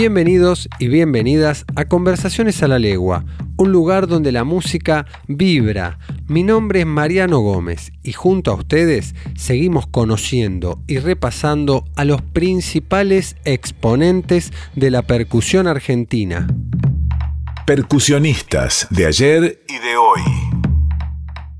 Bienvenidos y bienvenidas a Conversaciones a la Legua, un lugar donde la música vibra. Mi nombre es Mariano Gómez y junto a ustedes seguimos conociendo y repasando a los principales exponentes de la percusión argentina. Percusionistas de ayer y de hoy.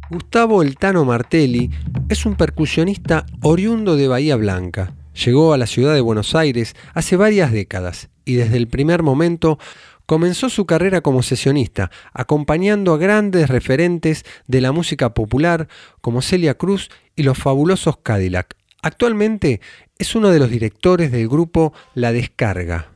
Gustavo Eltano Martelli es un percusionista oriundo de Bahía Blanca. Llegó a la ciudad de Buenos Aires hace varias décadas y desde el primer momento comenzó su carrera como sesionista, acompañando a grandes referentes de la música popular como Celia Cruz y los fabulosos Cadillac. Actualmente es uno de los directores del grupo La Descarga.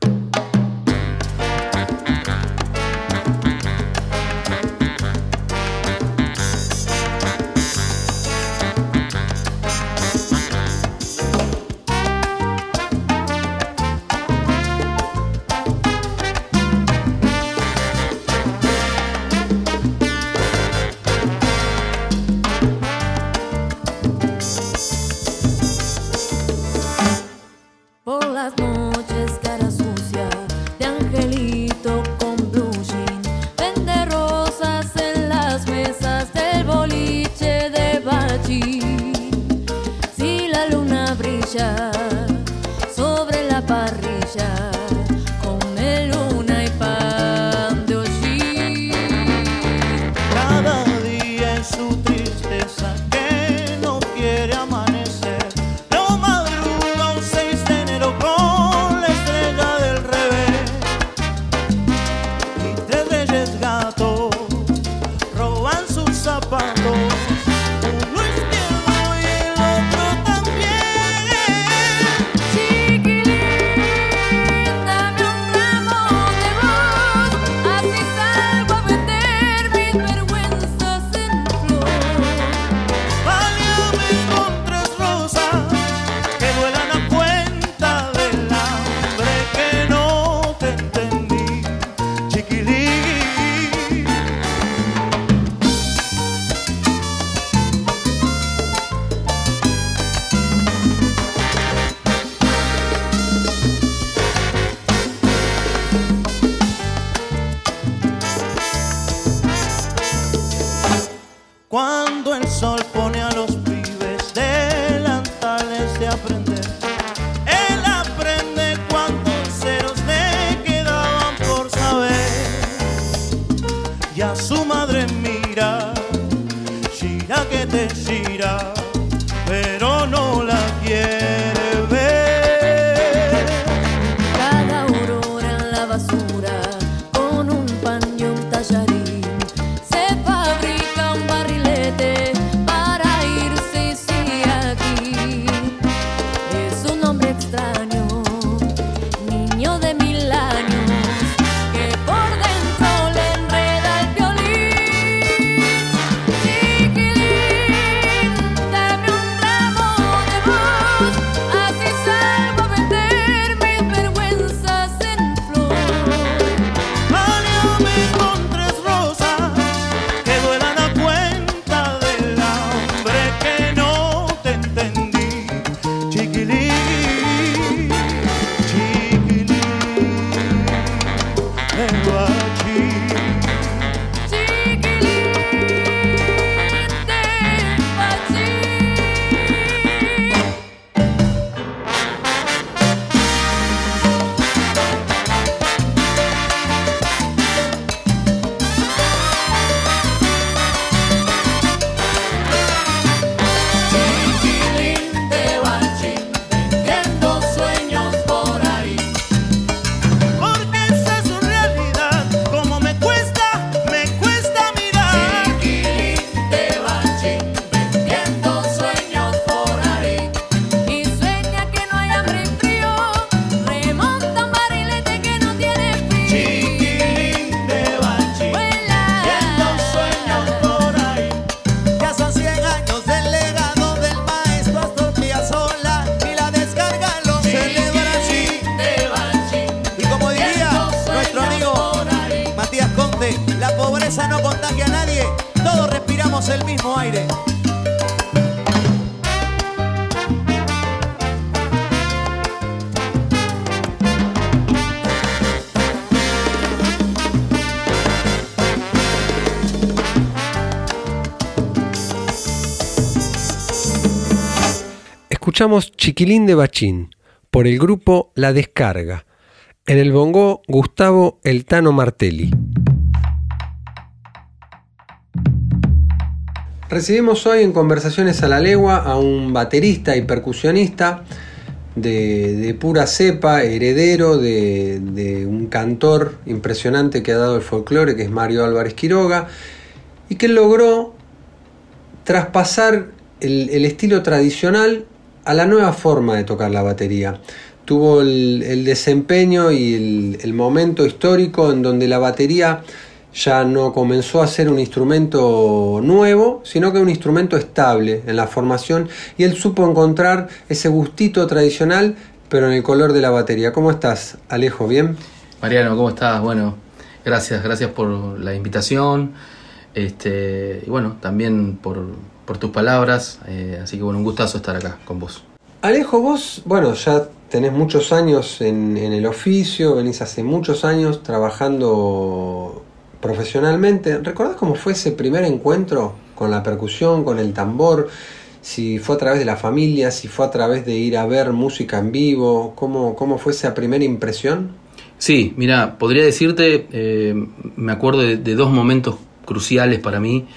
Escuchamos Chiquilín de Bachín por el grupo La Descarga. En el bongo, Gustavo Eltano Martelli. Recibimos hoy en Conversaciones a la Legua a un baterista y percusionista de, pura cepa, heredero de, un cantor impresionante que ha dado el folclore, que es Mario Álvarez Quiroga, y que logró traspasar el estilo tradicional a la nueva forma de tocar la batería. Tuvo el, desempeño y el, momento histórico en donde la batería ya no comenzó a ser un instrumento nuevo, sino que un instrumento estable en la formación y él supo encontrar ese gustito tradicional, pero en el color de la batería. ¿Cómo estás, Alejo? ¿Bien? Mariano, ¿cómo estás? Bueno, gracias, gracias por la invitación. Este, y bueno, también por, por tus palabras. Eh, así que bueno, un gustazo estar acá con vos. Alejo, vos, bueno, ya tenés muchos años en, el oficio, venís hace muchos años trabajando profesionalmente. ¿Recordás cómo fue ese primer encuentro con la percusión, con el tambor? Si fue a través de la familia, si fue a través de ir a ver música en vivo, ¿cómo, cómo fue esa primera impresión? Sí, mira, podría decirte, eh, me acuerdo de, de dos momentos cruciales para mí.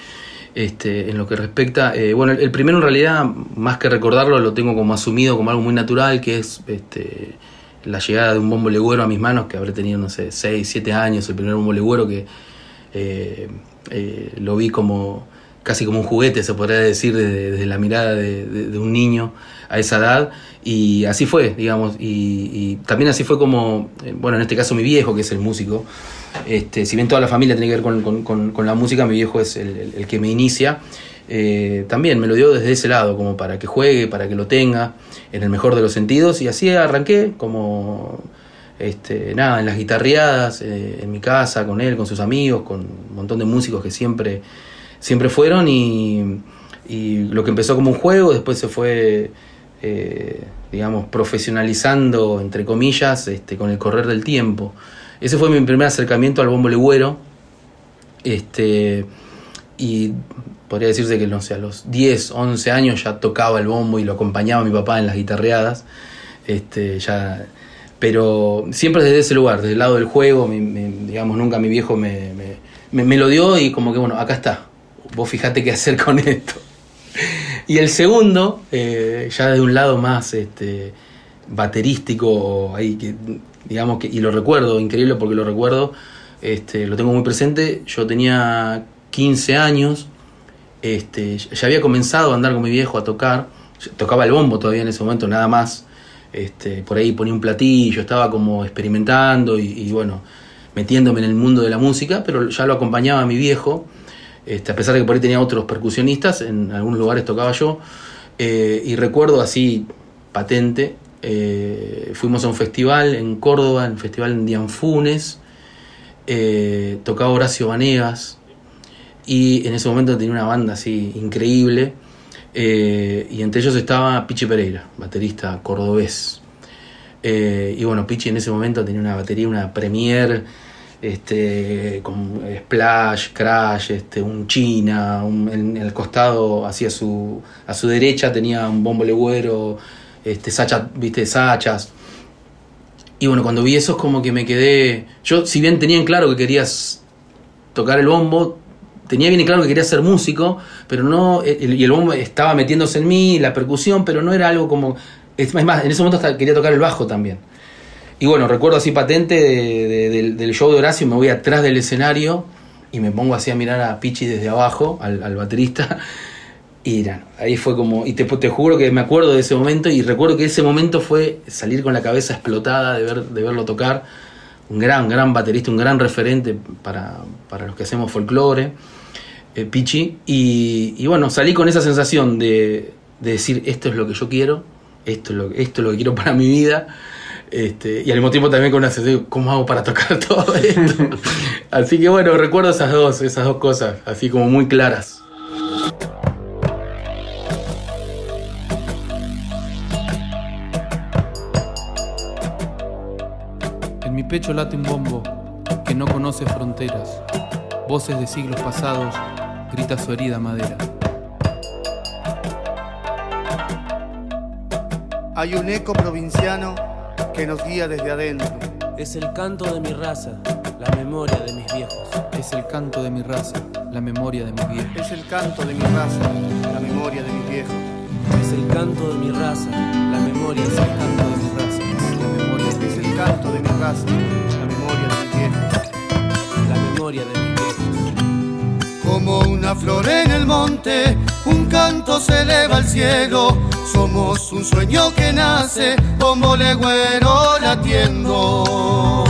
Este, en lo que respecta, eh, bueno, el, primero en realidad, más que recordarlo, lo tengo como asumido como algo muy natural, que es este, la llegada de un bombo legüero a mis manos, que habré tenido, no sé, 6, 7 años, el primer bombo legüero que eh, eh, lo vi como casi como un juguete, se podría decir, desde, la mirada de, un niño a esa edad. Y así fue, digamos, y, también así fue como, bueno, en este caso mi viejo, que es el músico, este, si bien toda la familia tiene que ver con, la música, mi viejo es el, que me inicia. Eh, también me lo dio desde ese lado, como para que juegue, para que lo tenga, en el mejor de los sentidos. Y así arranqué, como este, nada, en las guitarreadas, eh, en mi casa, con él, con sus amigos, con un montón de músicos que siempre, siempre fueron. Y, lo que empezó como un juego, después se fue, eh, digamos, profesionalizando, entre comillas, este, con el correr del tiempo. Ese fue mi primer acercamiento al bombo legüero. Este, y podría decirse que no sé, a los 10, 11 años ya tocaba el bombo y lo acompañaba a mi papá en las guitarreadas. Este, ya, pero siempre desde ese lugar, desde el lado del juego, digamos, nunca mi viejo me, me, lo dio y como que bueno, acá está, vos fijate qué hacer con esto. Y el segundo, eh, ya de un lado más este, baterístico, ahí que digamos que, y lo recuerdo, increíble porque lo recuerdo, este, lo tengo muy presente, yo tenía 15 años, este, ya había comenzado a andar con mi viejo a tocar, tocaba el bombo todavía en ese momento, nada más, este, por ahí ponía un platillo, estaba como experimentando y, bueno, metiéndome en el mundo de la música, pero ya lo acompañaba mi viejo, este, a pesar de que por ahí tenía otros percusionistas, en algunos lugares tocaba yo, eh, y recuerdo así patente eh, fuimos a un festival en Córdoba, un festival en Dianfunes, eh, tocaba Horacio Vanegas y en ese momento tenía una banda así increíble eh, y entre ellos estaba Pichi Pereira, baterista cordobés. y bueno, Pichi en ese momento tenía una batería, una Premier este, con Splash, Crash, este, un China, en el costado hacia su, a su derecha tenía un bombo legüero este, Sacha, viste, Sachas. Y bueno, cuando vi eso es como que me quedé. Yo, si bien tenía en claro que querías tocar el bombo, tenía bien en claro que quería ser músico, pero no. y el bombo estaba metiéndose en mí, la percusión, pero no era algo como. Es más, en ese momento hasta quería tocar el bajo también. Y bueno, recuerdo así patente del, show de Horacio, me voy atrás del escenario y me pongo así a mirar a Pichi desde abajo, al, baterista, y ahí fue como, y te, te juro que me acuerdo de ese momento y recuerdo que ese momento fue salir con la cabeza explotada de, ver, de verlo tocar. Un gran, gran baterista, un gran referente para, los que hacemos folclore, eh, Pichi. Y, bueno, salí con esa sensación de, decir, esto es lo que yo quiero, esto es lo, esto es lo que quiero para mi vida. Este, y al mismo tiempo también con una sensación, ¿cómo hago para tocar todo esto? así que bueno, recuerdo esas dos, esas dos cosas, así como muy claras. En mi pecho late un bombo que no conoce fronteras. Voces de siglos pasados, grita su herida madera. Hay un eco provinciano que nos guía desde adentro. Es el canto de mi raza, la memoria de mis viejos. Es el canto de mi raza, la memoria de mis viejos. Es el canto de mi raza, la memoria de mis viejos. Es el canto de mi raza, la memoria es el canto de mi raza, la memoria Es el canto de mi raza, la memoria de mis viejos. la memoria de mis viejos. Como una flor en el monte, un canto se eleva al cielo. Somos un sueño que nace como legüero latiendo.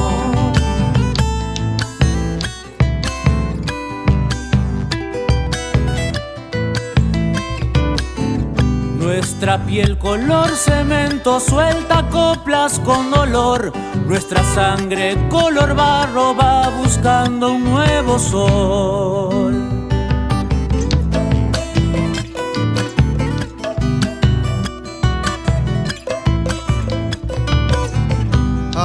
Nuestra piel color cemento suelta coplas con dolor. Nuestra sangre color barro va buscando un nuevo sol.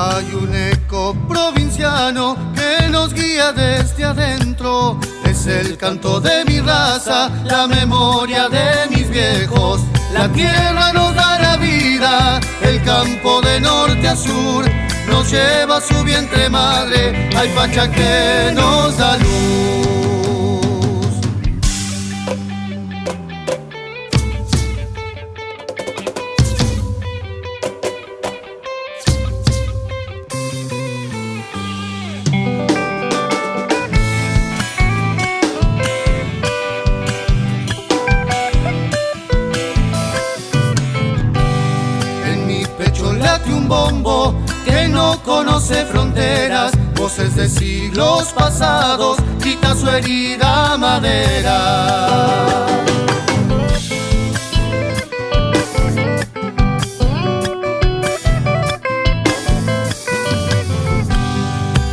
Hay un eco provinciano que nos guía desde adentro. Es el canto de mi raza, la memoria de mis viejos. La tierra nos da la vida, el campo de norte a sur nos lleva a su vientre madre. Hay pacha que nos da luz. Conoce fronteras. Voces de siglos pasados, quita su herida madera.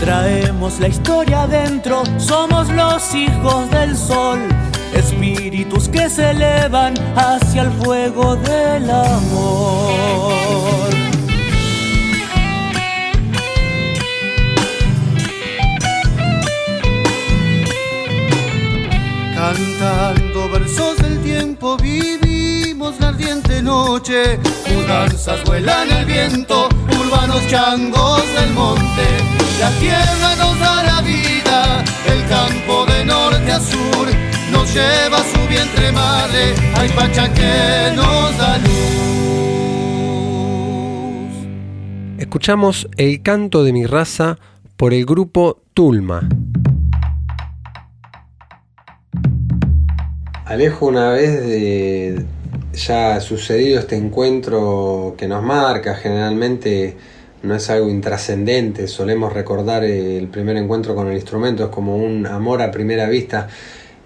Traemos la historia adentro, somos los hijos del sol. Espíritus que se elevan hacia el fuego del amor. Cantando versos del tiempo vivimos la ardiente noche. Mudanzas vuelan el viento, urbanos changos del monte. La tierra nos da la vida, el campo de norte a sur nos lleva a su vientre madre. Hay pacha que nos da luz. Escuchamos El canto de mi raza por el grupo Tulma. Alejo, una vez de ya sucedido este encuentro que nos marca, generalmente no es algo intrascendente, solemos recordar el primer encuentro con el instrumento, es como un amor a primera vista.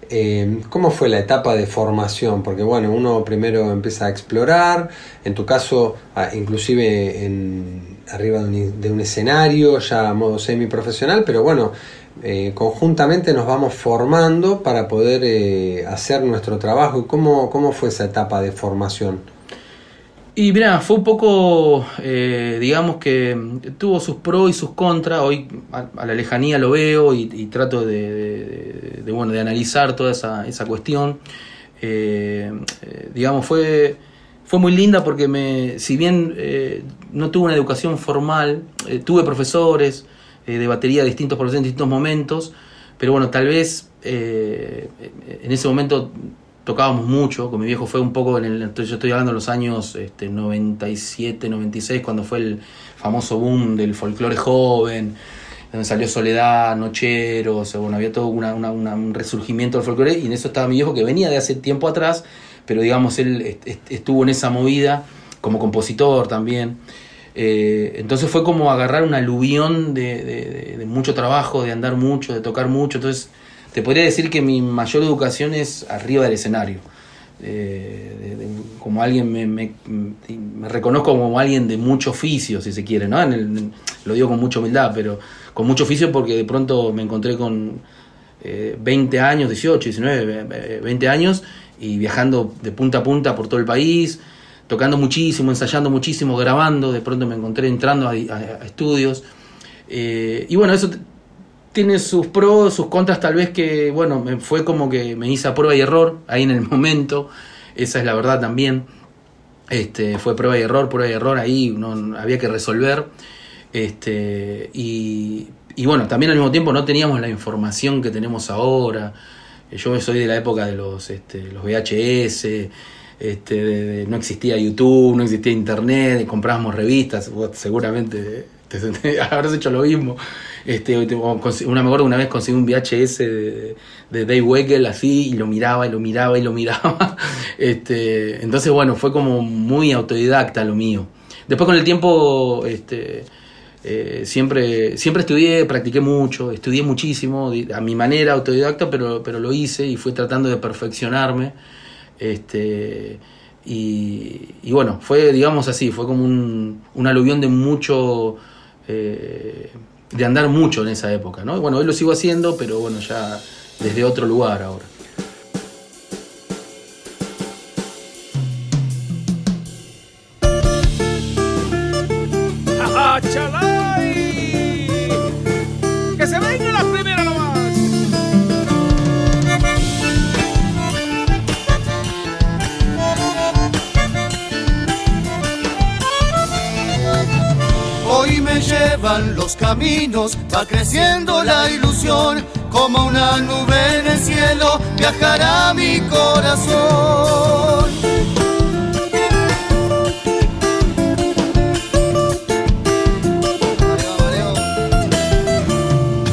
Eh, ¿Cómo fue la etapa de formación? Porque bueno, uno primero empieza a explorar, en tu caso, inclusive en, arriba de un, de un escenario, ya a modo semiprofesional, pero bueno, eh, conjuntamente nos vamos formando para poder eh, hacer nuestro trabajo. ¿Cómo, ¿Cómo fue esa etapa de formación? Y mira, fue un poco, eh, digamos que tuvo sus pros y sus contras. Hoy a, la lejanía lo veo y, trato de, bueno, de analizar toda esa, esa cuestión. Digamos, fue, fue muy linda porque me, si bien no tuve una educación formal, tuve profesores eh, de batería, distintos profesores en distintos momentos, pero bueno, tal vez eh, en ese momento tocábamos mucho, con mi viejo fue un poco en el, yo estoy hablando de los años este, 97, 96, cuando fue el famoso boom del folclore joven, donde salió Soledad, Nochero, o sea, bueno, había todo una- una- un resurgimiento del folclore y en eso estaba mi viejo que venía de hace tiempo atrás, pero digamos, él est- est- estuvo en esa movida como compositor también. Eh, entonces fue como agarrar un aluvión de, de- de- de mucho trabajo, de andar mucho, de tocar mucho. Entonces te podría decir que mi mayor educación es arriba del escenario. como alguien, me, me, me, reconozco como alguien de mucho oficio, si se quiere, ¿no? En el, lo digo con mucha humildad, pero con mucho oficio porque de pronto me encontré con 20 años, 18, 19, 20 años y viajando de punta a punta por todo el país, tocando muchísimo, ensayando muchísimo, grabando, de pronto me encontré entrando a, estudios. Eh, y bueno, eso tiene sus pros, sus contras, tal vez que, bueno, me, fue como que me hice a prueba y error ahí en el momento, esa es la verdad también. Este, fue prueba y error, prueba y error, ahí no, había que resolver. Este, y, y bueno, también al mismo tiempo no teníamos la información que tenemos ahora. Yo soy de la época de los, este, los VHS, este, no existía YouTube, no existía Internet, comprábamos revistas, seguramente te, habrás hecho lo mismo. Este, una, me una vez conseguí un VHS de, de Dave Weckl así y lo miraba y lo miraba y lo miraba. Este, entonces, bueno, fue como muy autodidacta lo mío. Después con el tiempo, este, eh, siempre, siempre estudié, practiqué mucho, estudié muchísimo, a mi manera, autodidacta, pero, pero lo hice y fui tratando de perfeccionarme. Este, y, bueno, fue, digamos así, fue como un, un aluvión de mucho, eh, de andar mucho en esa época, ¿no? Bueno, hoy lo sigo haciendo, pero bueno, ya desde otro lugar ahora. Los caminos, va creciendo la ilusión, como una nube en el cielo, viajará mi corazón.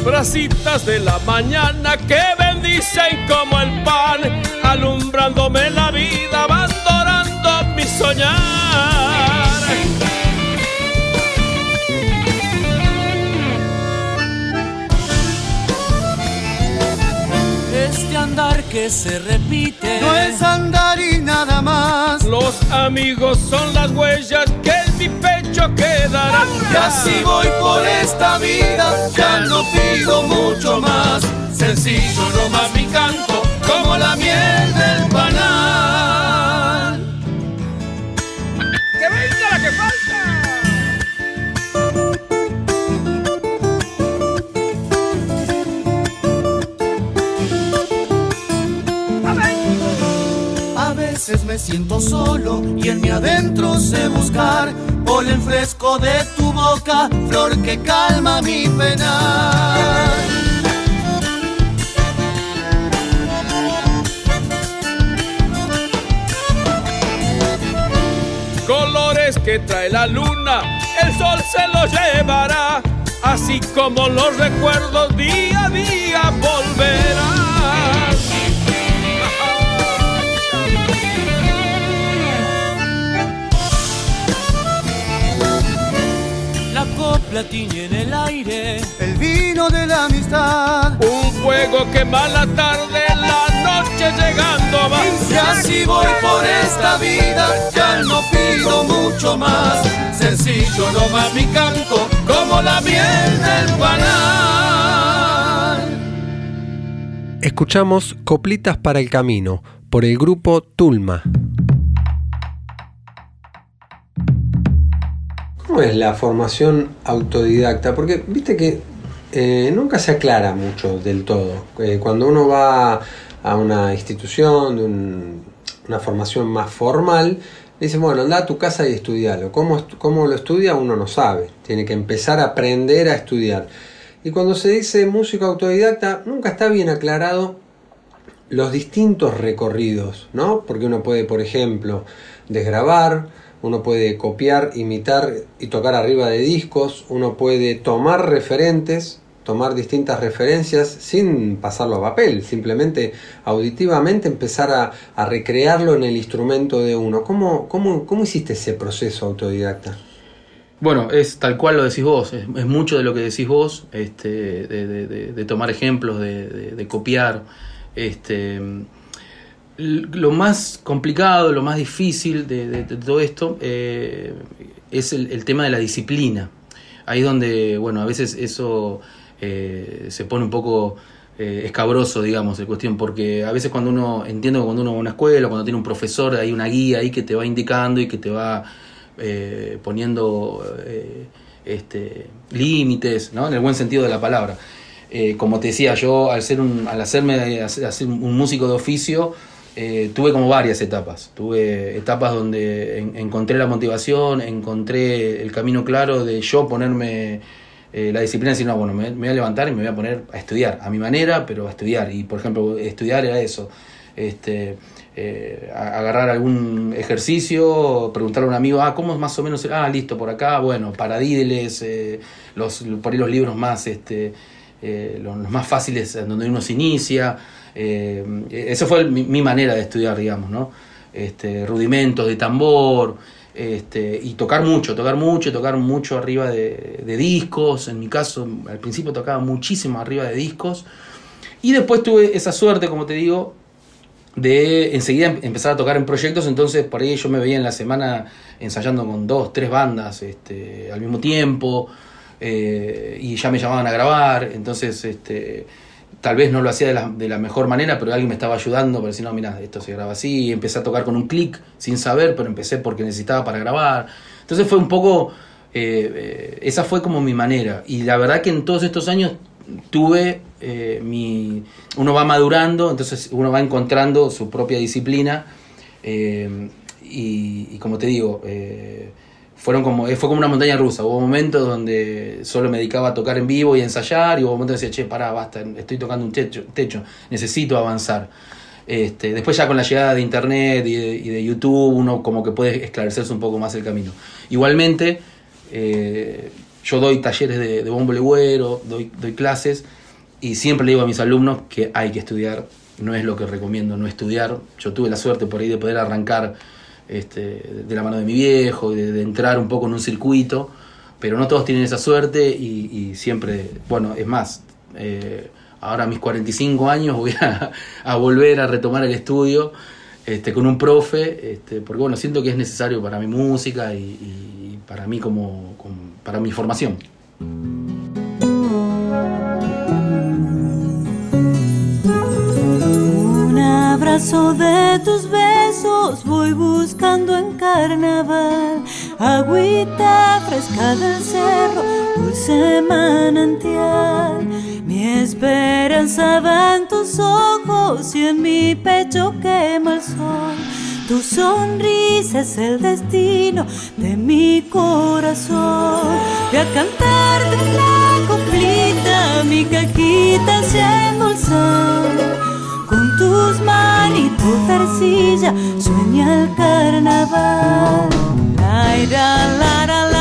Brasitas de la mañana que bendicen como el pan, alumbrándome la vida, abandonando mi soñar. Que se repite. No es andar y nada más. Los amigos son las huellas que en mi pecho quedarán. Y así voy por esta vida, ya no pido mucho más. Sencillo nomás mi canto, como la miel del panal. Me siento solo y en mi adentro sé buscar polen fresco de tu boca, flor que calma mi pena. Colores que trae la luna, el sol se los llevará, así como los recuerdos día a día volverán. La en el aire, el vino de la amistad, un fuego que la tarde, la noche llegando va. Y así voy por esta vida, ya no pido mucho más, sencillo va mi canto, como la miel del panal. Escuchamos Coplitas para el Camino por el grupo Tulma. ¿Cómo es la formación autodidacta? Porque viste que eh, nunca se aclara mucho del todo. Eh, cuando uno va a una institución, de una formación más formal, dice, bueno, anda a tu casa y estudialo. ¿Cómo, ¿Cómo lo estudia? Uno no sabe. Tiene que empezar a aprender a estudiar. Y cuando se dice músico autodidacta, nunca está bien aclarado los distintos recorridos, ¿no? Porque uno puede, por ejemplo, desgrabar, uno puede copiar, imitar y tocar arriba de discos, uno puede tomar referentes, tomar distintas referencias sin pasarlo a papel, simplemente auditivamente empezar a, recrearlo en el instrumento de uno. ¿Cómo, cómo, cómo hiciste ese proceso autodidacta? Bueno, es tal cual lo decís vos, es, mucho de lo que decís vos, este, de, tomar ejemplos, de, copiar. Este, Lo más complicado, lo más difícil de, de- de todo esto eh, es el, el tema de la disciplina. Ahí es donde, bueno, a veces eso eh, se pone un poco eh, escabroso, digamos, de cuestión, porque a veces cuando uno, entiendo que cuando uno va a una escuela, cuando tiene un profesor, hay una guía ahí que te va indicando y que te va eh, poniendo eh, este, límites, ¿no? En el buen sentido de la palabra. Eh, como te decía, yo al, ser un, al hacerme hacer, hacer un músico de oficio, eh, tuve como varias etapas. Tuve etapas donde en- encontré la motivación, encontré el camino claro de yo ponerme eh, la disciplina decir, no, bueno, me, voy a levantar y me voy a poner a estudiar, a mi manera, pero a estudiar. Y por ejemplo, estudiar era eso. Este, eh, agarrar algún ejercicio, preguntarle a un amigo, ah, ¿cómo es más o menos? Ah, listo, por acá, bueno, paradídeles, eh, los, por ahí los libros más, este, eh, los, los más fáciles donde uno se inicia. Eh, esa fue mi, manera de estudiar, digamos, ¿no? Este, rudimentos de tambor, este, y tocar mucho, tocar mucho, tocar mucho arriba de, de discos. En mi caso, al principio tocaba muchísimo arriba de discos. Y después tuve esa suerte, como te digo, de enseguida em- empezar a tocar en proyectos, entonces por ahí yo me veía en la semana ensayando con dos, tres bandas este, al mismo tiempo, eh, y ya me llamaban a grabar, entonces este, tal vez no lo hacía de la, de la mejor manera, pero alguien me estaba ayudando para decir, no, mira, esto se graba así, empecé a tocar con un clic sin saber, pero empecé porque necesitaba para grabar, entonces fue un poco, eh, eh, esa fue como mi manera, y la verdad que en todos estos años tuve eh, mi uno va madurando entonces uno va encontrando su propia disciplina eh, y, como te digo fueron como eh, fue como una montaña rusa. Hubo momentos donde solo me dedicaba a tocar en vivo y ensayar y hubo momentos que decía che pará basta estoy tocando un techo, techo necesito avanzar este, después ya con la llegada de internet y de, y de YouTube uno como que puede esclarecerse un poco más el camino. Igualmente eh, yo doy talleres de, de bombo legüero, doy, doy clases y siempre le digo a mis alumnos que hay que estudiar, no es lo que recomiendo no estudiar. Yo tuve la suerte por ahí de poder arrancar este, de la mano de mi viejo, de, de entrar un poco en un circuito, pero no todos tienen esa suerte y, siempre, bueno, es más, eh, ahora a mis 45 años voy a, volver a retomar el estudio este, con un profe, este, porque bueno, siento que es necesario para mi música y, para mí como- para mi formación. De tus besos voy buscando en carnaval. Agüita fresca del cerro, dulce manantial. Mi esperanza va en tus ojos y en mi pecho quema el sol. Tu sonrisa es el destino de mi corazón. Voy a cantarte la coplita, mi cajita se endulza. De arcilla sueña el carnaval. Laira, lara,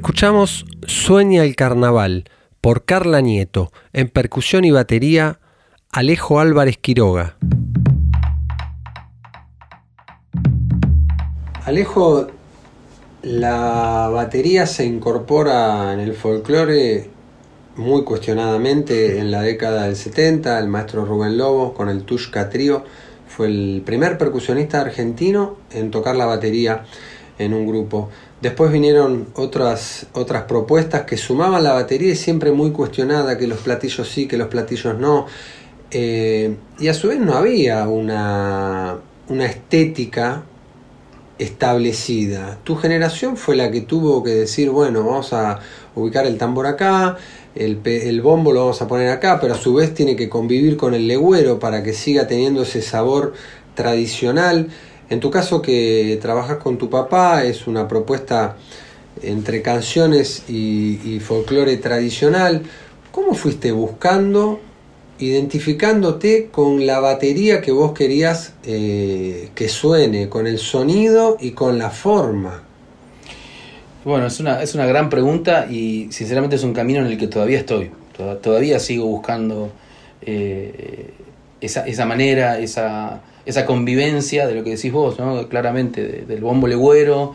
Escuchamos Sueña el Carnaval por Carla Nieto, en percusión y batería Alejo Álvarez Quiroga. Alejo, la batería se incorpora en el folclore muy cuestionadamente en la década del 70, el maestro Rubén Lobo con el Tushka Trío fue el primer percusionista argentino en tocar la batería en un grupo. Después vinieron otras, otras propuestas que sumaban la batería y siempre muy cuestionada, que los platillos sí, que los platillos no. Eh, y a su vez no había una, una estética establecida. Tu generación fue la que tuvo que decir, bueno, vamos a ubicar el tambor acá, el, el bombo lo vamos a poner acá, pero a su vez tiene que convivir con el legüero para que siga teniendo ese sabor tradicional. En tu caso que trabajas con tu papá, es una propuesta entre canciones y, folclore tradicional. ¿Cómo fuiste buscando, identificándote con la batería que vos querías eh, que suene, con el sonido y con la forma? Bueno, es una, es una gran pregunta y sinceramente es un camino en el que todavía estoy. Toda- Todavía sigo buscando eh, esa, esa manera, esa, esa convivencia de lo que decís vos, ¿no? claramente, de- del bombo legüero,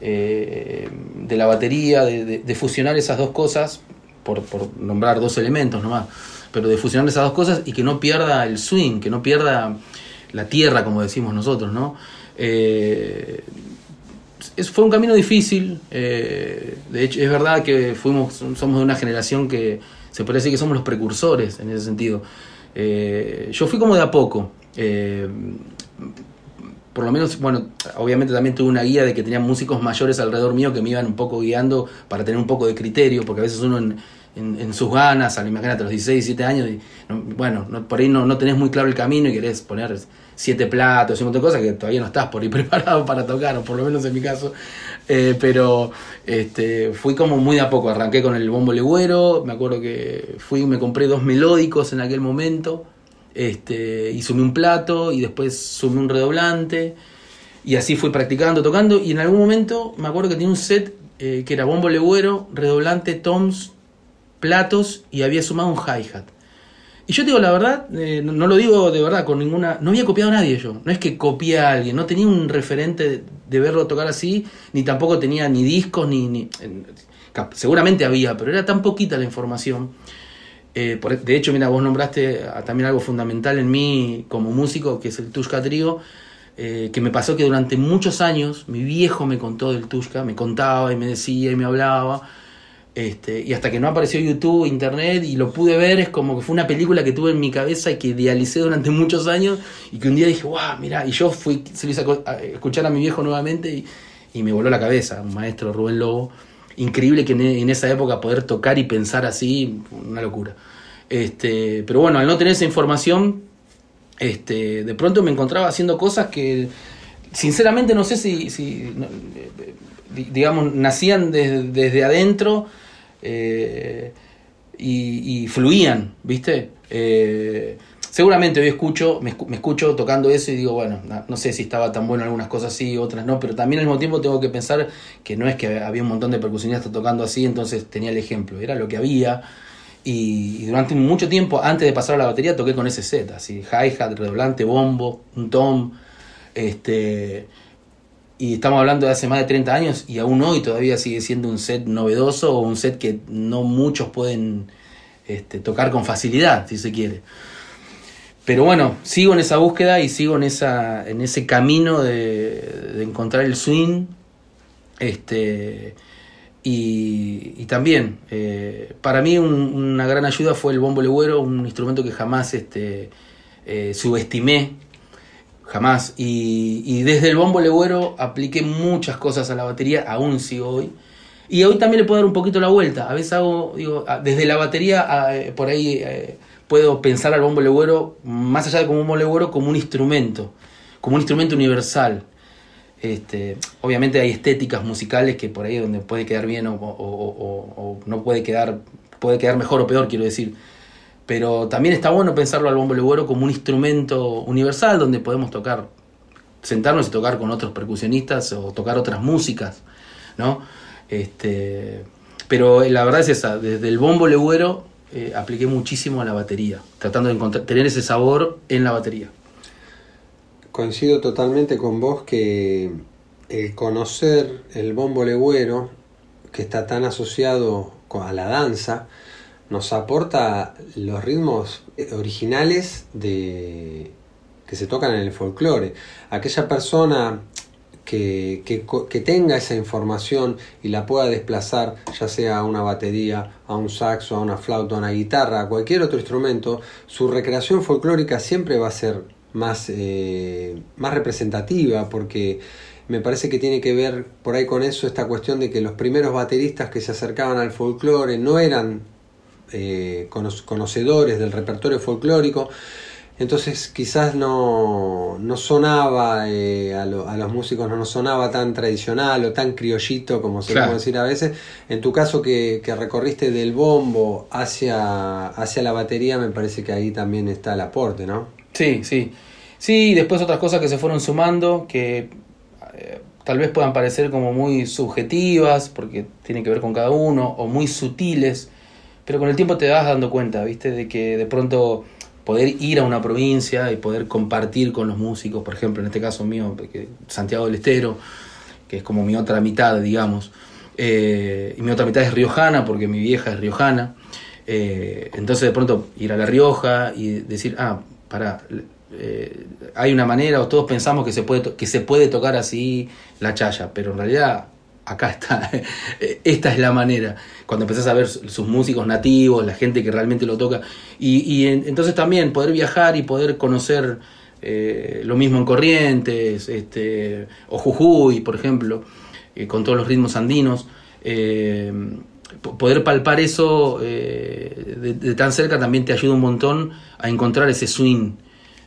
eh, de la batería, de, fusionar esas dos cosas, por, nombrar dos elementos nomás, pero de fusionar esas dos cosas y que no pierda el swing, que no pierda la tierra, como decimos nosotros, ¿no? Eh, fue un camino difícil. eh, de hecho, es verdad que fuimos, somos de una generación que se puede decir que somos los precursores en ese sentido. Yo fui como de a poco. Eh, por lo menos, bueno, obviamente también tuve una guía de que tenía músicos mayores alrededor mío que me iban un poco guiando para tener un poco de criterio, porque a veces uno en, sus ganas, imagínate, a los 16, 17 años, y, no, bueno, no- por ahí no, no tenés muy claro el camino y querés poner siete platos y un montón de cosas que todavía no estás por ahí preparado para tocar, o por lo menos en mi caso. Eh, pero este, fui como muy de a poco, arranqué con el bombo legüero, me acuerdo que fui me compré dos melódicos en aquel momento, este, y sumé un plato y después sumé un redoblante. Y así fui practicando, tocando. Y en algún momento me acuerdo que tenía un set eh, que era bombo legüero, redoblante, toms, platos y había sumado un hi-hat. Y yo digo la verdad, eh, no, lo digo de verdad con ninguna. No había copiado a nadie yo. No es que copié a alguien, no tenía un referente de, verlo tocar así, ni tampoco tenía ni discos, ni. ni seguramente había, pero era tan poquita la información. Eh, por- de hecho, mira, vos nombraste a- también algo fundamental en mí como músico, que es el Tushka Trío, eh, que me pasó que durante muchos años mi viejo me contó del Tushka, me contaba y me decía y me hablaba, este, y hasta que no apareció YouTube, Internet, y lo pude ver, es como que fue una película que tuve en mi cabeza y que idealicé durante muchos años, y que un día dije, wow, mira, y yo fui, se lo hice a escuchar a mi viejo nuevamente y, y me voló la cabeza, un maestro Rubén Lobo, increíble que en, esa época poder tocar y pensar así, una locura. Este, pero bueno, al no tener esa información, este, de pronto me encontraba haciendo cosas que sinceramente no sé si, eh, di- digamos, nacían desde, desde adentro eh, y, y fluían, ¿viste? Eh, seguramente hoy escucho, me, escu- me escucho tocando eso y digo, bueno, no, sé si estaba tan bueno algunas cosas sí, otras no, pero también al mismo tiempo tengo que pensar que no es que había un montón de percusionistas tocando así, entonces tenía el ejemplo, era lo que había. Y, y durante mucho tiempo, antes de pasar a la batería, toqué con ese set, así, hi-hat, redoblante, bombo, un tom, este, y estamos hablando de hace más de 30 años y aún hoy todavía sigue siendo un set novedoso o un set que no muchos pueden este, tocar con facilidad, si se quiere. Pero bueno, sigo en esa búsqueda y sigo en, esa, en ese camino de, encontrar el swing. Este, y, también, eh, para mí un- una gran ayuda fue el bombo legüero, un instrumento que jamás este, eh, subestimé, jamás. Y, desde el bombo legüero apliqué muchas cosas a la batería, aún sigo hoy. Y hoy también le puedo dar un poquito la vuelta. A veces hago, digo, desde la batería, eh, por ahí eh, puedo pensar al bombo legüero, más allá de como un bombo legüero, como un instrumento, como un instrumento universal. Este, obviamente hay estéticas musicales que por ahí donde puede quedar bien o, no puede quedar, puede quedar mejor o peor, quiero decir. Pero también está bueno pensarlo al bombo legüero como un instrumento universal donde podemos tocar, sentarnos y tocar con otros percusionistas o tocar otras músicas, ¿no? Este, pero la verdad es esa, desde el bombo legüero eh, apliqué muchísimo a la batería, tratando de encontrar, tener ese sabor en la batería. Coincido totalmente con vos que el conocer el bombo legüero, que está tan asociado a la danza, nos aporta los ritmos eh, originales de, que se tocan en el folclore. Aquella persona que, que tenga esa información y la pueda desplazar, ya sea a una batería, a un saxo, a una flauta, a una guitarra, a cualquier otro instrumento, su recreación folclórica siempre va a ser más, eh, más representativa porque me parece que tiene que ver por ahí con eso esta cuestión de que los primeros bateristas que se acercaban al folclore no eran eh, cono- conocedores del repertorio folclórico, entonces quizás no, no sonaba, eh, a, lo- a los músicos no nos sonaba tan tradicional o tan criollito como se Claro. decir a veces. En tu caso que, que recorriste del bombo hacia, hacia la batería, me parece que ahí también está el aporte, ¿no? Sí, sí. Sí, y después otras cosas que se fueron sumando que eh, tal vez puedan parecer como muy subjetivas, porque tienen que ver con cada uno, o muy sutiles, pero con el tiempo te vas dando cuenta, ¿viste? De que de pronto poder ir a una provincia y poder compartir con los músicos, por ejemplo, en este caso mío, Santiago del Estero, que es como mi otra mitad, digamos, eh, y mi otra mitad es riojana, porque mi vieja es riojana, eh, entonces de pronto ir a La Rioja y decir, ah, para hay una manera, o todos pensamos que se puede, que se puede tocar así la chaya, pero en realidad acá está, esta es la manera. Cuando empezás a ver su- sus músicos nativos, la gente que realmente lo toca, y, y en- entonces también poder viajar y poder conocer eh, lo mismo en Corrientes, este, o Jujuy, por ejemplo, eh, con todos los ritmos andinos. eh, po- poder palpar eso de, de tan cerca también te ayuda un montón a encontrar ese swing,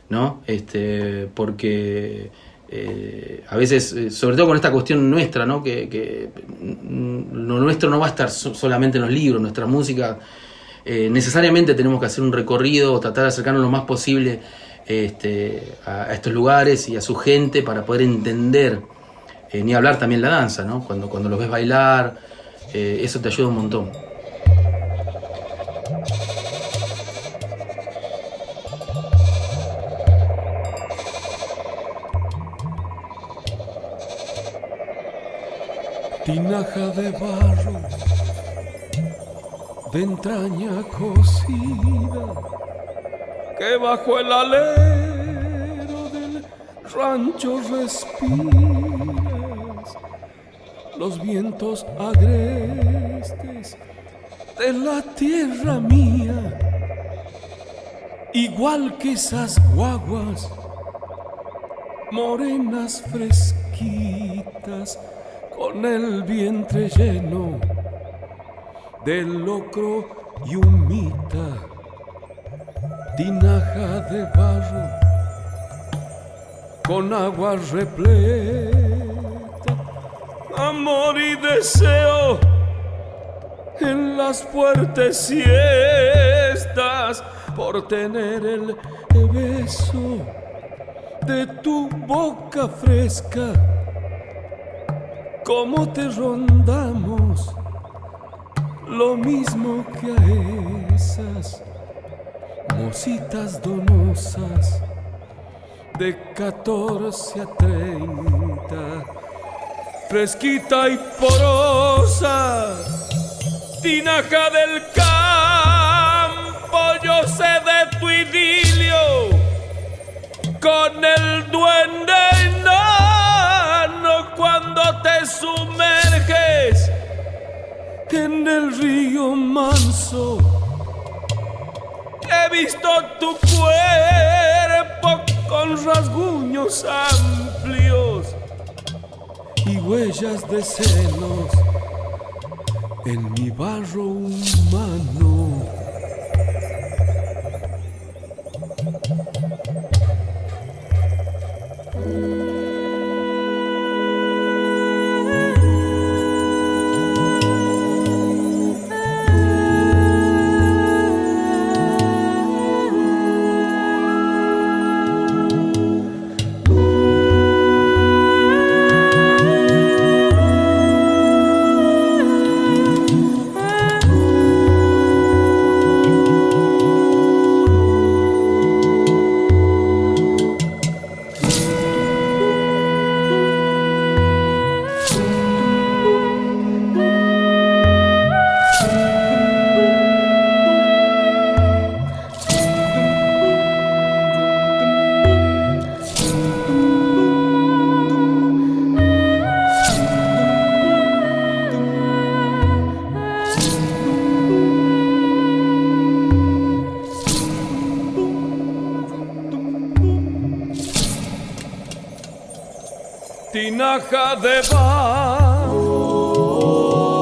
¿no? Este, porque eh, a veces, eh, sobre todo con esta cuestión nuestra, ¿no? Que, lo nuestro no va a estar so- solamente en los libros, nuestra música eh, necesariamente tenemos que hacer un recorrido, tratar de acercarnos lo más posible este, a, estos lugares y a su gente para poder entender, eh, ni hablar también la danza, ¿no? Cuando, cuando los ves bailar, eso te ayuda un montón. Tinaja de barro, de entraña cocida, que bajo el alero del rancho respiras, los vientos agrestes de la tierra mía, igual que esas guaguas morenas fresquitas con el vientre lleno de locro y humita, tinaja de barro con agua repleta, amor y deseo en las fuertes siestas por tener el beso de tu boca fresca. ¿Cómo te rondamos? Lo mismo que a esas mositas donosas de 14 a 30, fresquita y porosa, tinaja del campo, yo sé de tu idilio con el duende te sumerges en el río manso. He visto tu cuerpo con rasguños amplios y huellas de celos en mi barro humano. Tinaja de barro,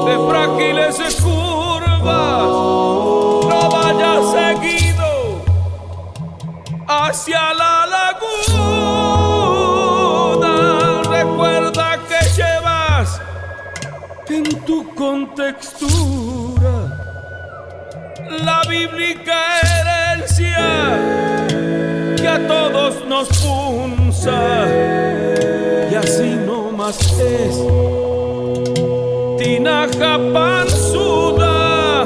de frágiles curvas, no vaya seguido hacia la laguna. Recuerda que llevas en tu contextura la bíblica herencia que a todos nos punza no más es. Tinaja panzuda,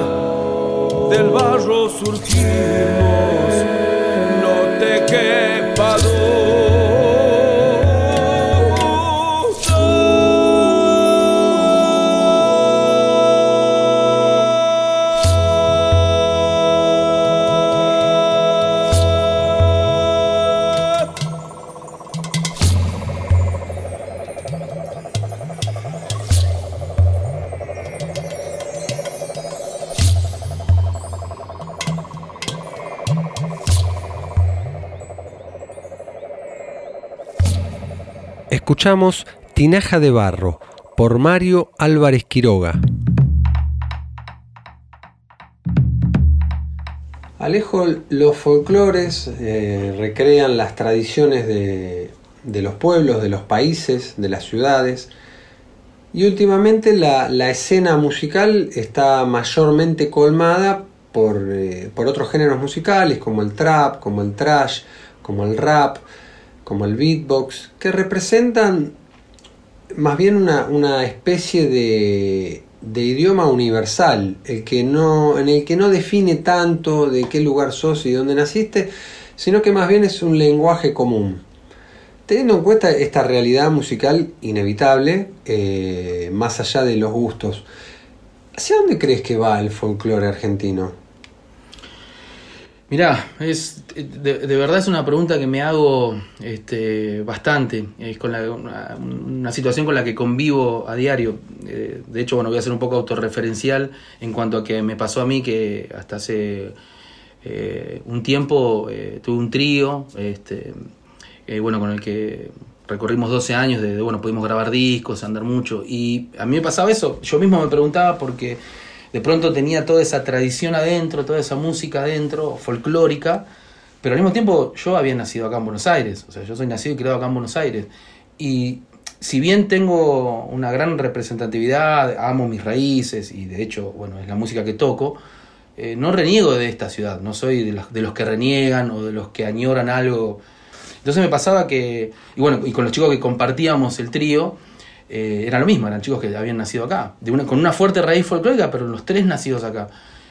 del barro surgimos, no te quepa Escuchamos Tinaja de Barro por Mario Álvarez Quiroga. Alejo, los folclores eh, recrean las tradiciones de, los pueblos, de los países, de las ciudades. Y últimamente la, escena musical está mayormente colmada eh, por otros géneros musicales como el trap, como el trash, como el rap, como el beatbox, que representan más bien una, una especie de, de, idioma universal, el que no, en el que no define tanto de qué lugar sos y dónde naciste, sino que más bien es un lenguaje común. Teniendo en cuenta esta realidad musical inevitable, eh, más allá de los gustos, ¿hacia dónde crees que va el folclore argentino? Mirá, es, de, de, verdad es una pregunta que me hago este, bastante. Es con la, una, situación con la que convivo a diario. Eh, de hecho, bueno, voy a ser un poco autorreferencial en cuanto a que me pasó a mí que hasta hace eh, un tiempo eh, tuve un trío, este, bueno, con el que recorrimos 12 años de, de, bueno, pudimos grabar discos, andar mucho. Y a mí me pasaba eso. Yo mismo me preguntaba porque de pronto tenía toda esa tradición adentro, toda esa música adentro, folclórica, pero al mismo tiempo yo había nacido acá en Buenos Aires, o sea, yo soy nacido y criado acá en Buenos Aires. Y si bien tengo una gran representatividad, amo mis raíces y de hecho, bueno, es la música que toco, eh, no reniego de esta ciudad, no soy de los, de los que reniegan o de los que añoran algo. Entonces me pasaba que, y bueno, y con los chicos que compartíamos el trío, eh, era lo mismo, eran chicos que habían nacido acá, con una fuerte raíz folclórica, pero los tres nacidos acá.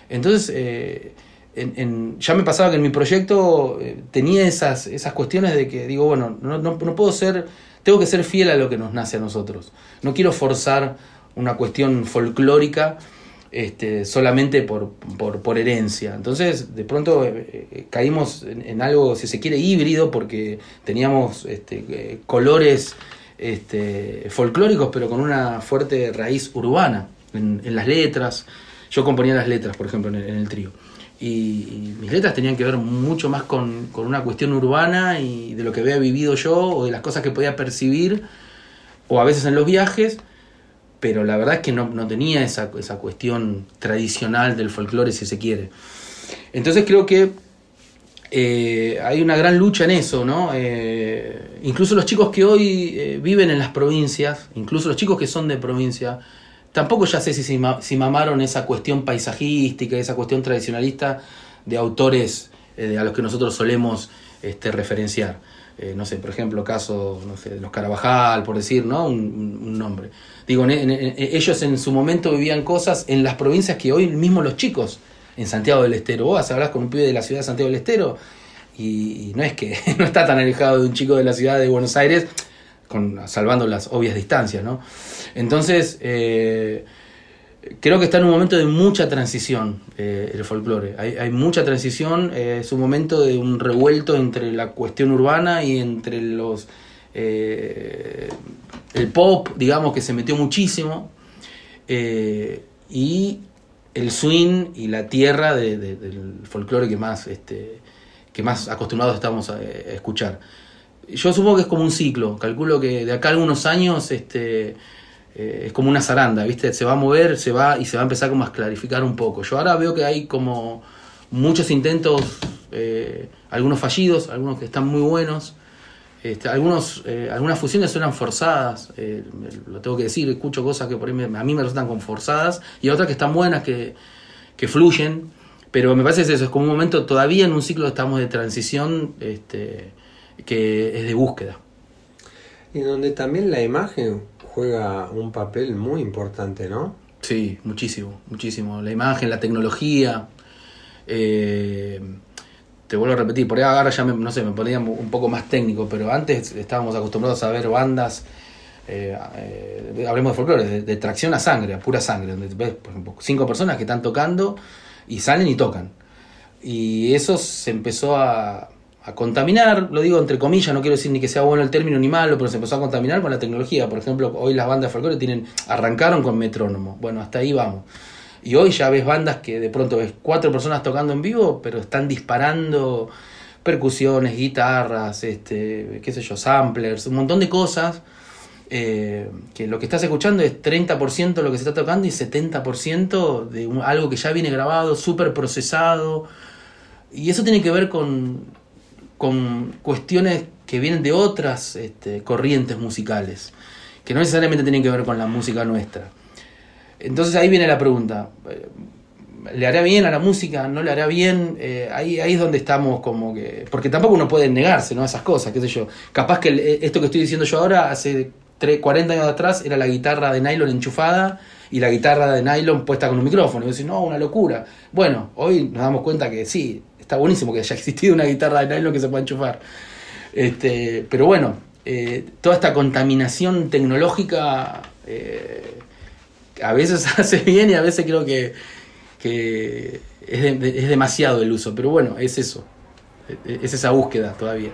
Entonces, eh, en, en, ya me pasaba que en mi proyecto eh, tenía esas, esas cuestiones de que digo, bueno, no, no, no, puedo ser, tengo que ser fiel a lo que nos nace a nosotros. No quiero forzar una cuestión folclórica este, solamente por, por, por, herencia. Entonces, de pronto caímos en, en, algo, si se quiere, híbrido, porque teníamos este, colores este, folclóricos, pero con una fuerte raíz urbana en, las letras. Yo componía las letras, por ejemplo, en el, trío. Y, y, mis letras tenían que ver mucho más con, con, una cuestión urbana y de lo que había vivido yo o de las cosas que podía percibir, o a veces en los viajes, pero la verdad es que no, no tenía esa, esa cuestión tradicional del folclore, si se quiere. Entonces creo que eh, hay una gran lucha en eso, ¿no? Eh, incluso los chicos que hoy eh, viven en las provincias, incluso los chicos que son de provincia, tampoco ya sé si, si, ma- si mamaron esa cuestión paisajística, esa cuestión tradicionalista de autores a los que nosotros solemos este, referenciar. No sé, por ejemplo, caso no sé, de los Carabajal, por decir, ¿no? Un, nombre. Digo, ellos en su momento vivían cosas en las provincias que hoy mismo los chicos en Santiago del Estero. Vos hablas con un pibe de la ciudad de Santiago del Estero y, no es que no está tan alejado de un chico de la ciudad de Buenos Aires, con, salvando las obvias distancias, ¿no? Entonces, eh, creo que está en un momento de mucha transición eh, el folclore. Hay, mucha transición, eh, es un momento de un revuelto entre la cuestión urbana y entre los el pop, digamos, que se metió muchísimo, y el swing y la tierra de- de- del folclore que más, este, que más acostumbrados estamos a, a escuchar. Yo supongo que es como un ciclo, calculo que de acá a algunos años este, eh, es como una zaranda, ¿viste? Se va a mover, se va y se va a empezar como a clarificar un poco. Yo ahora veo que hay como muchos intentos, eh, algunos fallidos, algunos que están muy buenos, este, algunos, eh, algunas fusiones suenan forzadas, eh, lo tengo que decir, escucho cosas que por ahí me- a mí me resultan como forzadas y otras que están buenas, que, que fluyen, pero me parece que es eso, es como un momento, todavía en un ciclo estamos de transición este, que es de búsqueda. Y donde también la imagen juega un papel muy importante, ¿no? Sí, muchísimo, muchísimo. La imagen, la tecnología. eh, te vuelvo a repetir, por ahí ahora ya me, no sé, me ponía un poco más técnico, pero antes estábamos acostumbrados a ver bandas, eh, eh, hablemos de folclore, de, tracción a sangre, a pura sangre, donde ves, por ejemplo, cinco personas que están tocando y salen y tocan. Y eso se empezó a, a contaminar, lo digo entre comillas, no quiero decir ni que sea bueno el término ni malo, pero se empezó a contaminar con la tecnología. Por ejemplo, hoy las bandas de folclore tienen, arrancaron con metrónomo. Bueno, hasta ahí vamos. Y hoy ya ves bandas que de pronto ves cuatro personas tocando en vivo, pero están disparando percusiones, guitarras, este, qué sé yo, samplers, un montón de cosas. eh, que lo que estás escuchando es 30% lo que se está tocando y 70% de algo que ya viene grabado, súper procesado. Y eso tiene que ver con, con cuestiones que vienen de otras este, corrientes musicales, que no necesariamente tienen que ver con la música nuestra. Entonces ahí viene la pregunta, eh, ¿le hará bien a la música? ¿No le hará bien? Eh, ahí, ahí es donde estamos como que... Porque tampoco uno puede negarse, ¿no? Esas cosas, qué sé yo. Capaz que eh, esto que estoy diciendo yo ahora, hace tre- 40 años atrás, era la guitarra de nylon enchufada y la guitarra de nylon puesta con un micrófono. Y vos decís, no, una locura. Bueno, hoy nos damos cuenta que sí, está buenísimo que haya existido una guitarra de nylon que se pueda enchufar. Este, pero bueno, toda esta contaminación tecnológica a veces hace bien y a veces creo que, que es, de- es demasiado el uso. Pero bueno, es eso. E- Es esa búsqueda todavía.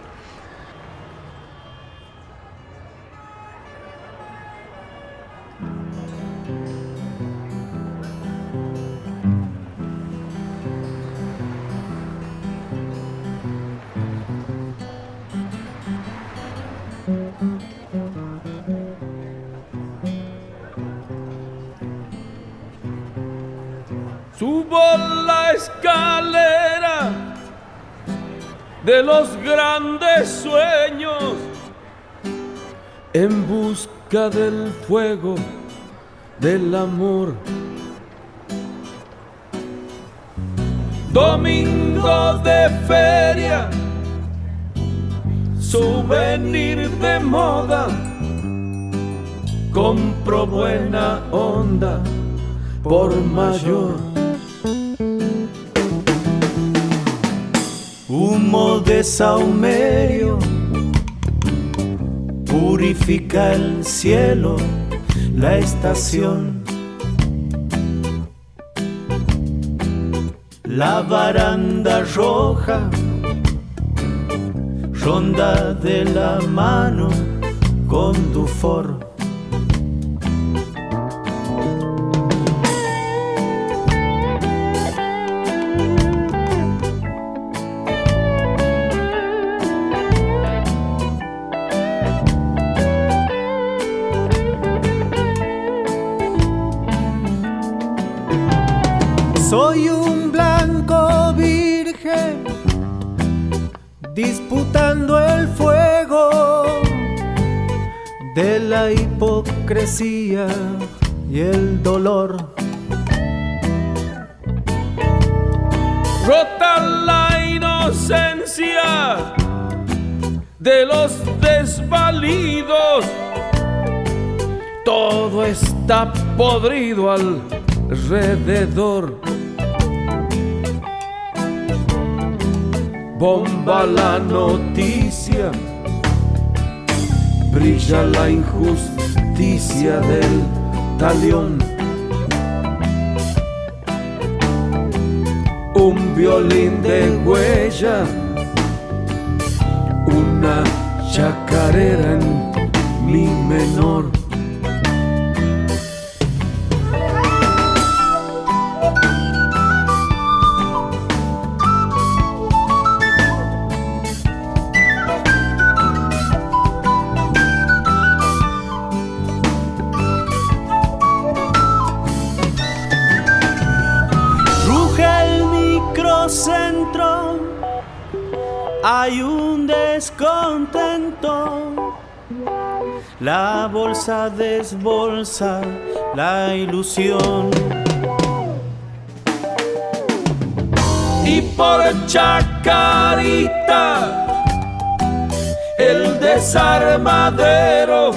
Sueños en busca del fuego del amor. Domingo de feria, souvenir de moda, compro buena onda por mayor. Humo de saumerio purifica el cielo, la estación. La baranda roja ronda de la mano con Dufour. Soy hipocresía y el dolor. Rota la inocencia de los desvalidos. Todo está podrido alrededor. Bomba la noticia, brilla la injusticia del talión. Un violín de huella, una chacarera en mi menor. La bolsa desbolsa la ilusión. y por Chacarita el desarmadero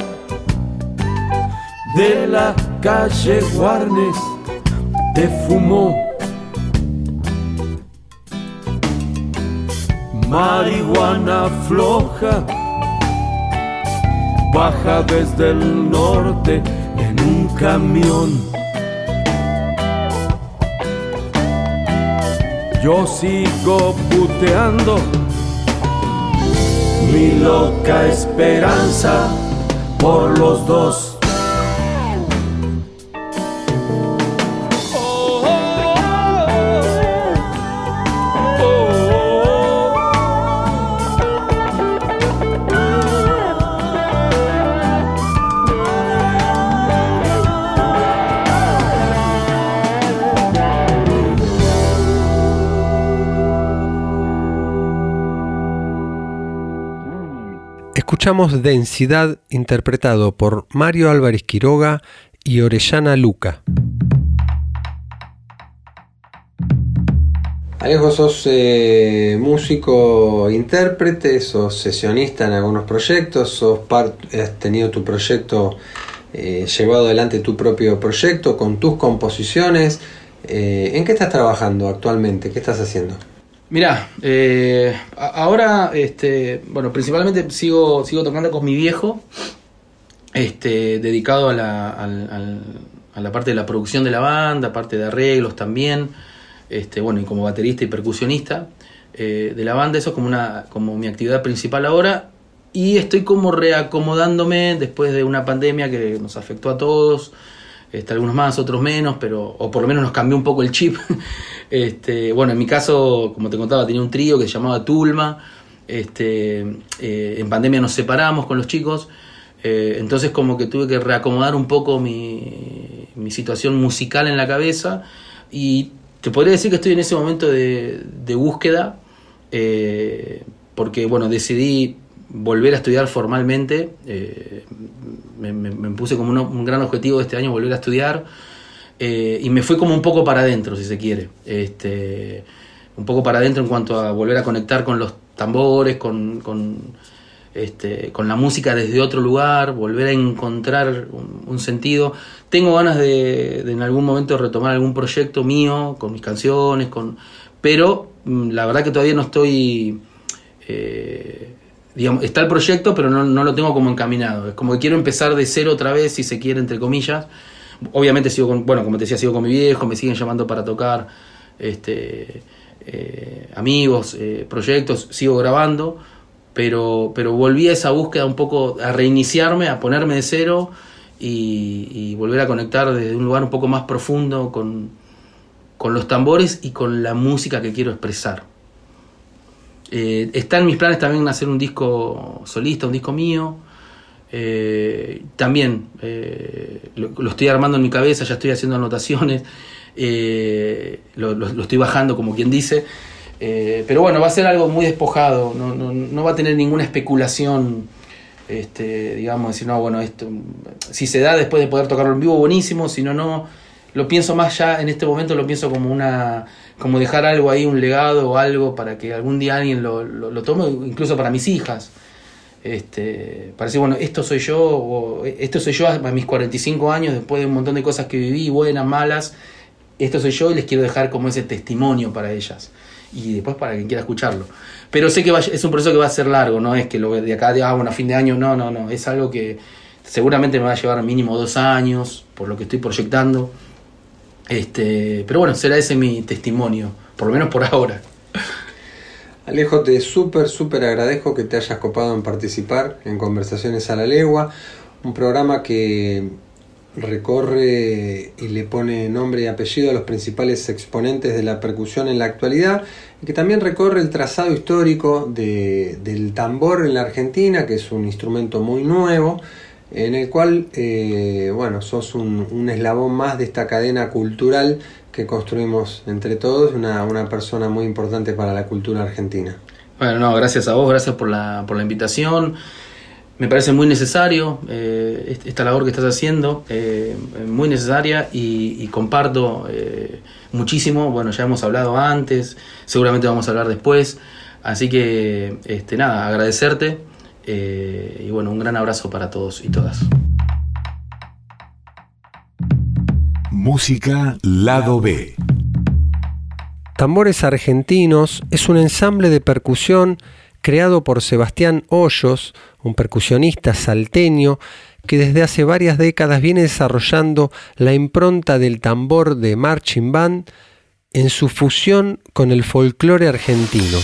de la calle Guarnes te fumó. Marihuana floja baja desde el norte en un camión. Yo sigo puteando mi loca esperanza por los dos. Escuchamos Densidad interpretado por Mario Álvarez Quiroga y Orellana Luca. Alejo, sos eh, músico, intérprete, sos sesionista en algunos proyectos, sos has tenido tu proyecto, eh, llevado adelante tu propio proyecto con tus composiciones. Eh, ¿En qué estás trabajando actualmente? ¿Qué estás haciendo? Mirá, eh, ahora, este, bueno, principalmente sigo, sigo tocando con mi viejo, este, dedicado a la, a la parte de la producción de la banda, parte de arreglos también, este, bueno, y como baterista y percusionista eh, de la banda, eso es como, una, como mi actividad principal ahora, y estoy como reacomodándome después de una pandemia que nos afectó a todos, este, algunos más, otros menos, pero o por lo menos nos cambió un poco el chip. Este, bueno, en mi caso, como te contaba, tenía un trío que se llamaba Tulma. Este, eh, en pandemia nos separamos con los chicos, eh, entonces como que tuve que reacomodar un poco mi, mi situación musical en la cabeza y te podría decir que estoy en ese momento de, búsqueda, eh, porque bueno, decidí volver a estudiar formalmente, eh, me, puse como un gran objetivo de este año volver a estudiar eh, y me fui como un poco para adentro, si se quiere, este, un poco para adentro en cuanto a volver a conectar con los tambores, con, con, este, con la música desde otro lugar, volver a encontrar un, sentido. Tengo ganas de, de en algún momento retomar algún proyecto mío, con mis canciones, con pero mm, la verdad que todavía no estoy... eh, digamos, está el proyecto, pero no, no lo tengo como encaminado. Es como que quiero empezar de cero otra vez, si se quiere, entre comillas. Obviamente sigo con, bueno, como te decía, sigo con mi viejo, me siguen llamando para tocar este, eh, amigos, eh, proyectos, sigo grabando, pero, pero volví a esa búsqueda un poco, a reiniciarme, a ponerme de cero y, y volver a conectar desde un lugar un poco más profundo con, con los tambores y con la música que quiero expresar. Eh, está en mis planes también hacer un disco solista, un disco mío. Eh, también eh, lo, estoy armando en mi cabeza, ya estoy haciendo anotaciones. lo, lo- estoy bajando como quien dice. Pero bueno, va a ser algo muy despojado, no, no- no va a tener ninguna especulación, este, digamos, decir, no, bueno, esto, si se da después de poder tocarlo en vivo, buenísimo, si no, no, lo pienso más ya, en este momento lo pienso como una, como dejar algo ahí, un legado o algo para que algún día alguien lo, lo, tome, incluso para mis hijas. Este, para bueno, esto soy yo, o esto soy yo a mis 45 años, después de un montón de cosas que viví, buenas, malas, esto soy yo y les quiero dejar como ese testimonio para ellas y después para quien quiera escucharlo. Pero sé que es un proceso que va a ser largo, no es que lo de acá de ah, bueno, a fin de año, no, no, no, es algo que seguramente me va a llevar mínimo dos años, por lo que estoy proyectando. Este, pero bueno, será ese mi testimonio, por lo menos por ahora. Alejo, te súper, súper agradezco que te hayas copado en participar en Conversaciones a la Legua, un programa que recorre y le pone nombre y apellido a los principales exponentes de la percusión en la actualidad y que también recorre el trazado histórico de- del tambor en la Argentina, que es un instrumento muy nuevo, en el cual, eh, bueno, sos un, eslabón más de esta cadena cultural que construimos entre todos, una, persona muy importante para la cultura argentina. Bueno, no, gracias a vos, gracias por la, por la invitación. Me parece muy necesario eh, est- esta labor que estás haciendo, eh, muy necesaria y, comparto muchísimo. Bueno, ya hemos hablado antes, seguramente vamos a hablar después. Así que, este, nada, agradecerte eh, y bueno, un gran abrazo para todos y todas. Música Lado B. Tambores Argentinos es un ensamble de percusión creado por Sebastián Hoyos, un percusionista salteño que desde hace varias décadas viene desarrollando la impronta del tambor de marching band en su fusión con el folclore argentino.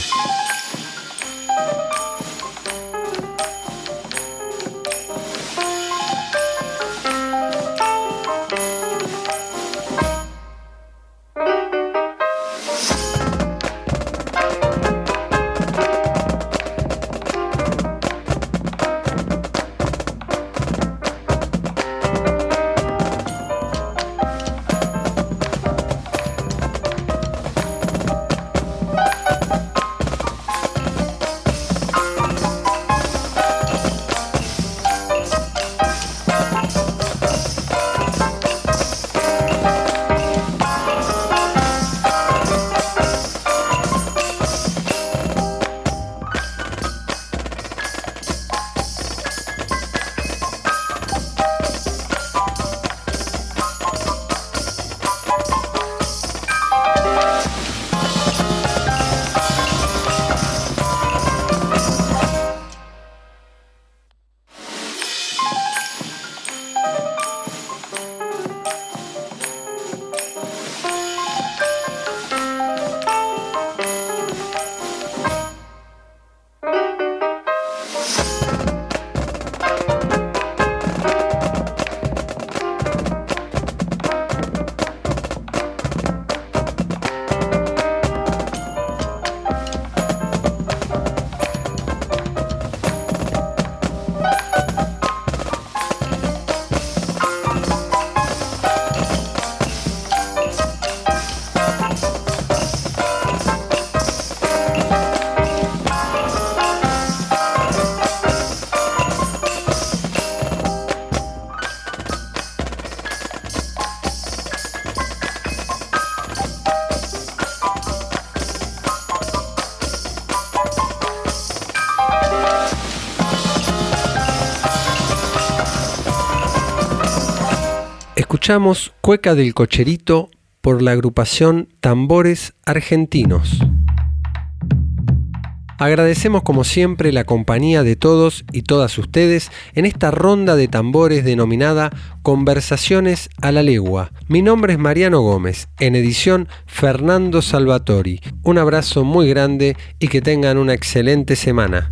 Cueca del Cocherito por la agrupación Tambores Argentinos. Agradecemos como siempre la compañía de todos y todas ustedes en esta ronda de tambores denominada Conversaciones a la Legua. Mi nombre es Mariano Gómez, en edición Fernando Salvatori. Un abrazo muy grande y que tengan una excelente semana.